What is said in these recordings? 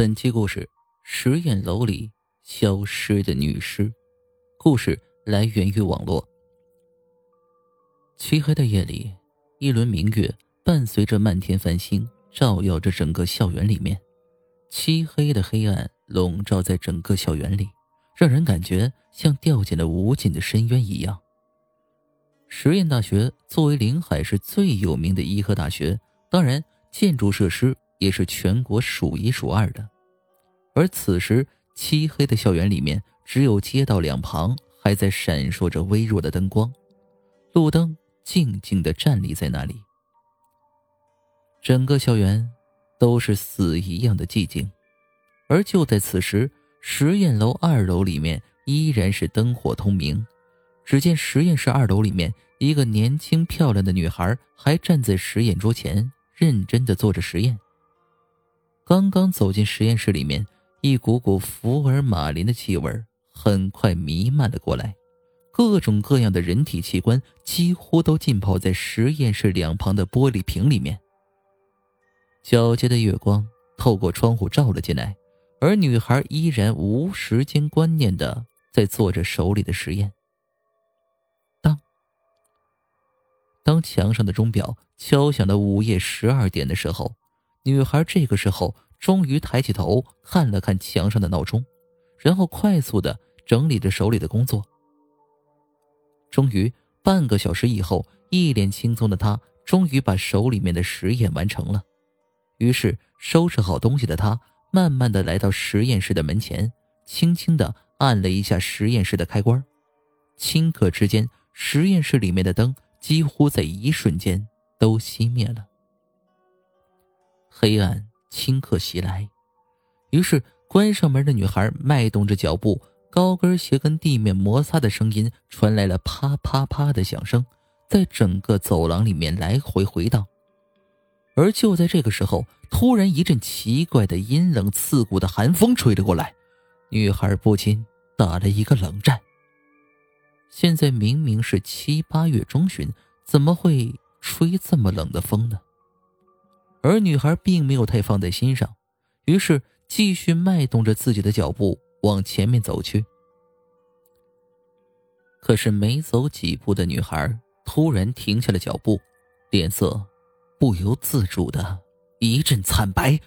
本期故事：实验楼里消失的女尸。故事来源于网络。漆黑的夜里，一轮明月伴随着漫天繁星，照耀着整个校园里面。漆黑的黑暗笼罩在整个校园里，让人感觉像掉进了无尽的深渊一样。实验大学作为临海市最有名的医科大学，当然建筑设施。也是全国数一数二的，而此时漆黑的校园里面，只有街道两旁还在闪烁着微弱的灯光，路灯静静的站立在那里。整个校园都是死一样的寂静，而就在此时，实验楼二楼里面依然是灯火通明。只见实验室二楼里面，一个年轻漂亮的女孩还站在实验桌前，认真的做着实验。刚刚走进实验室里面，一股股福尔马林的气味很快弥漫了过来，各种各样的人体器官几乎都浸泡在实验室两旁的玻璃瓶里面。皎洁的月光透过窗户照了进来，而女孩依然无时间观念的在做着手里的实验。当当墙上的钟表敲响了午夜十二点的时候。女孩这个时候终于抬起头看了看墙上的闹钟，然后快速的整理着手里的工作。终于，半个小时以后，一脸轻松的她终于把手里面的实验完成了。于是，收拾好东西的她慢慢的来到实验室的门前，轻轻的按了一下实验室的开关，顷刻之间，实验室里面的灯几乎在一瞬间都熄灭了。黑暗顷刻袭来，于是关上门的女孩迈动着脚步，高跟鞋跟地面摩擦的声音传来了啪啪啪的响声，在整个走廊里面来回回荡。而就在这个时候，突然一阵奇怪的阴冷刺骨的寒风吹了过来，女孩不禁打了一个冷战。现在明明是七八月中旬，怎么会吹这么冷的风呢？而女孩并没有太放在心上，于是继续迈动着自己的脚步往前面走去。可是没走几步的女孩突然停下了脚步，脸色不由自主的一阵惨白，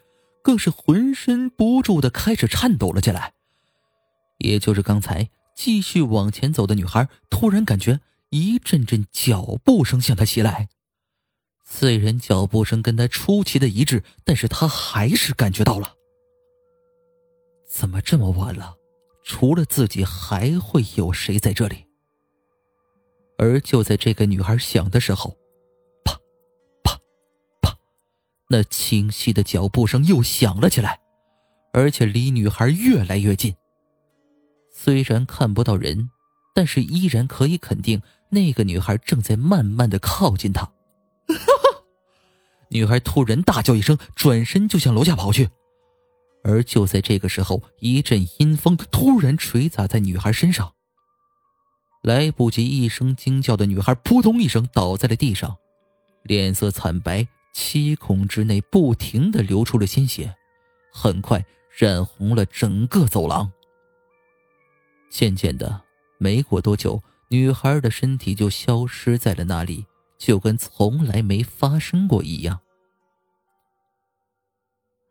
更是浑身不住的开始颤抖了起来。也就是刚才继续往前走的女孩，突然感觉一阵阵脚步声向她袭来。虽然脚步声跟他出奇的一致，但是他还是感觉到了。怎么这么晚了？除了自己，还会有谁在这里？而就在这个女孩想的时候，啪，啪，啪，那清晰的脚步声又响了起来，而且离女孩越来越近。虽然看不到人，但是依然可以肯定，那个女孩正在慢慢的靠近他。女孩突然大叫一声，转身就向楼下跑去。而就在这个时候，一阵阴风突然吹砸在女孩身上。来不及一声惊叫的女孩，扑通一声倒在了地上，脸色惨白，七孔之内不停的流出了鲜血，很快染红了整个走廊。渐渐的，没过多久，女孩的身体就消失在了那里。就跟从来没发生过一样。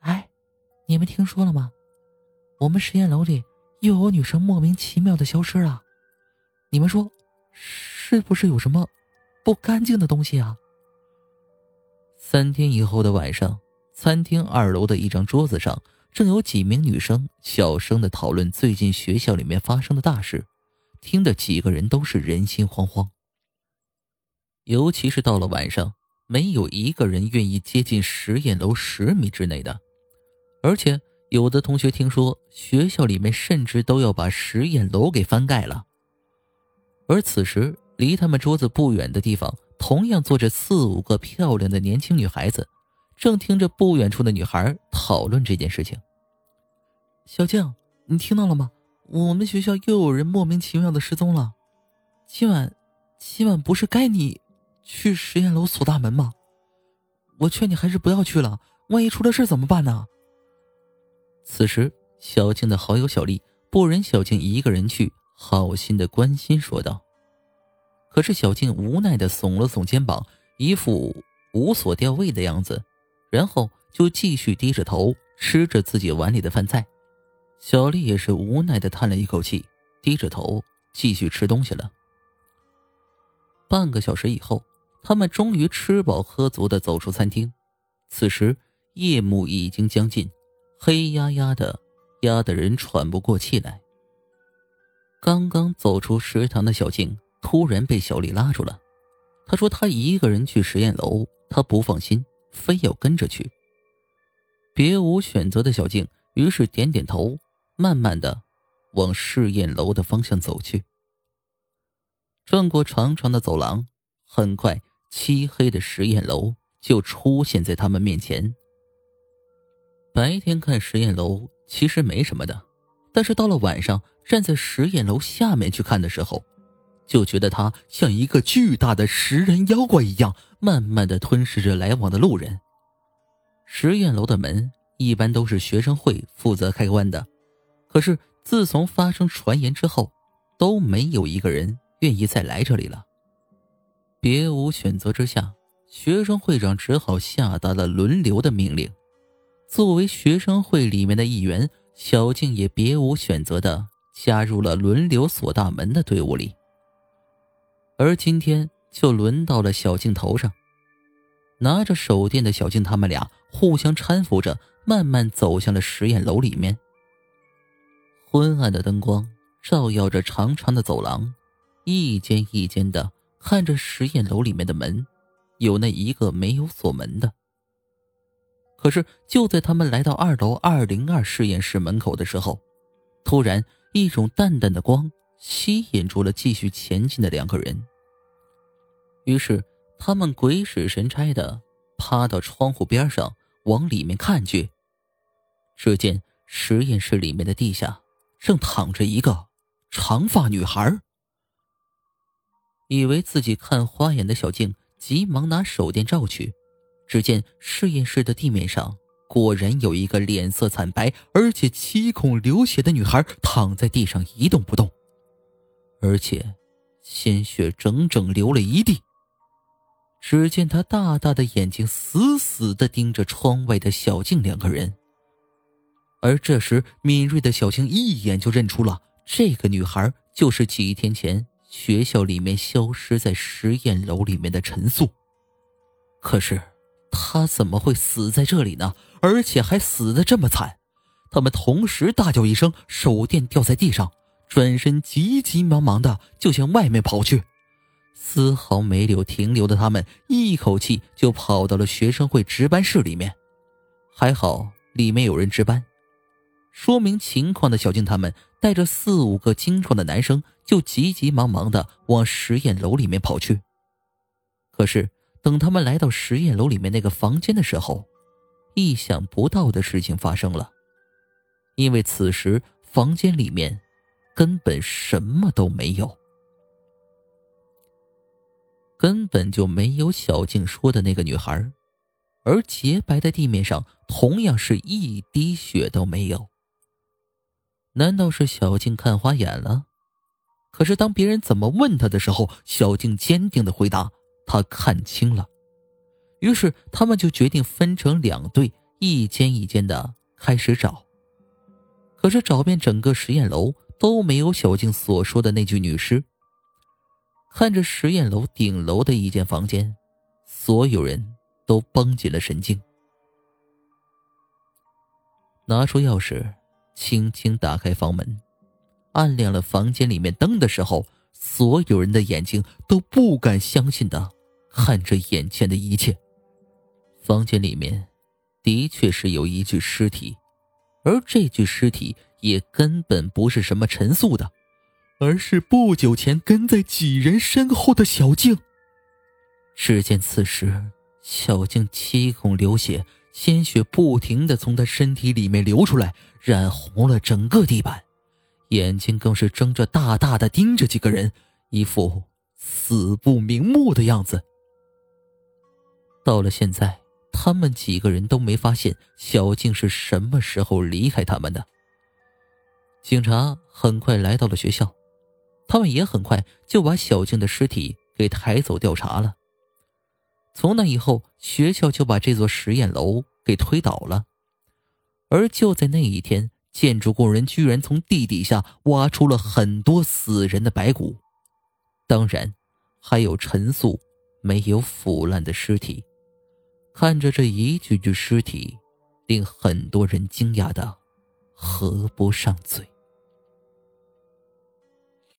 哎，你们听说了吗？我们实验楼里又有女生莫名其妙的消失了。你们说，是不是有什么不干净的东西啊？三天以后的晚上，餐厅二楼的一张桌子上，正有几名女生小声的讨论最近学校里面发生的大事，听得几个人都是人心惶惶。尤其是到了晚上，没有一个人愿意接近实验楼十米之内的。而且，有的同学听说学校里面甚至都要把实验楼给翻盖了。而此时，离他们桌子不远的地方，同样坐着四五个漂亮的年轻女孩子，正听着不远处的女孩讨论这件事情。小静，你听到了吗？我们学校又有人莫名其妙的失踪了。今晚，今晚不是该你。去实验楼锁大门吗？我劝你还是不要去了，万一出了事怎么办呢？此时，小静的好友小丽不忍小静一个人去，好心的关心说道。可是小静无奈的耸了耸肩膀，一副无所吊位的样子，然后就继续低着头吃着自己碗里的饭菜。小丽也是无奈的叹了一口气，低着头继续吃东西了。半个小时以后，他们终于吃饱喝足的走出餐厅。此时夜幕已经将近，黑压压的，压得人喘不过气来。刚刚走出食堂的小静突然被小丽拉住了，她说：“她一个人去实验楼，她不放心，非要跟着去。”别无选择的小静于是点点头，慢慢的往试验楼的方向走去。转过长长的走廊，很快，漆黑的实验楼就出现在他们面前。白天看实验楼其实没什么的，但是到了晚上，站在实验楼下面去看的时候，就觉得它像一个巨大的食人妖怪一样，慢慢的吞噬着来往的路人。实验楼的门一般都是学生会负责开关的，可是自从发生传言之后，都没有一个人。愿意再来这里了。别无选择之下，学生会长只好下达了轮流的命令。作为学生会里面的一员，小静也别无选择的加入了轮流锁大门的队伍里。而今天就轮到了小静头上。拿着手电的小静，他们俩互相搀扶着，慢慢走向了实验楼里面。昏暗的灯光照耀着长长的走廊。一间一间的看着实验楼里面的门，有那一个没有锁门的。可是就在他们来到二楼二零二实验室门口的时候，突然一种淡淡的光吸引住了继续前进的两个人。于是他们鬼使神差的趴到窗户边上往里面看去，只见实验室里面的地下正躺着一个长发女孩。以为自己看花眼的小静急忙拿手电照去，只见实验室的地面上果然有一个脸色惨白而且七孔流血的女孩躺在地上一动不动，而且鲜血整整流了一地。只见她大大的眼睛死死的盯着窗外的小静两个人，而这时敏锐的小静一眼就认出了这个女孩就是几天前。学校里面消失在实验楼里面的陈素，可是他怎么会死在这里呢？而且还死的这么惨！他们同时大叫一声，手电掉在地上，转身急急忙忙的就向外面跑去，丝毫没有停留的他们一口气就跑到了学生会值班室里面。还好里面有人值班，说明情况的小静他们带着四五个精壮的男生。就急急忙忙的往实验楼里面跑去。可是等他们来到实验楼里面那个房间的时候，意想不到的事情发生了。因为此时房间里面根本什么都没有，根本就没有小静说的那个女孩，而洁白的地面上同样是一滴血都没有。难道是小静看花眼了？可是，当别人怎么问他的时候，小静坚定的回答：“他看清了。”于是，他们就决定分成两队，一间一间的开始找。可是，找遍整个实验楼都没有小静所说的那具女尸。看着实验楼顶楼的一间房间，所有人都绷紧了神经。拿出钥匙，轻轻打开房门。按亮了房间里面灯的时候，所有人的眼睛都不敢相信的看着眼前的一切。房间里面的确是有一具尸体，而这具尸体也根本不是什么陈素的，而是不久前跟在几人身后的小静。只见此时，小静七孔流血，鲜血不停的从他身体里面流出来，染红了整个地板。眼睛更是睁着大大的盯着几个人，一副死不瞑目的样子。到了现在，他们几个人都没发现小静是什么时候离开他们的。警察很快来到了学校，他们也很快就把小静的尸体给抬走调查了。从那以后，学校就把这座实验楼给推倒了。而就在那一天，建筑工人居然从地底下挖出了很多死人的白骨，当然，还有陈素没有腐烂的尸体。看着这一具具尸体，令很多人惊讶的合不上嘴。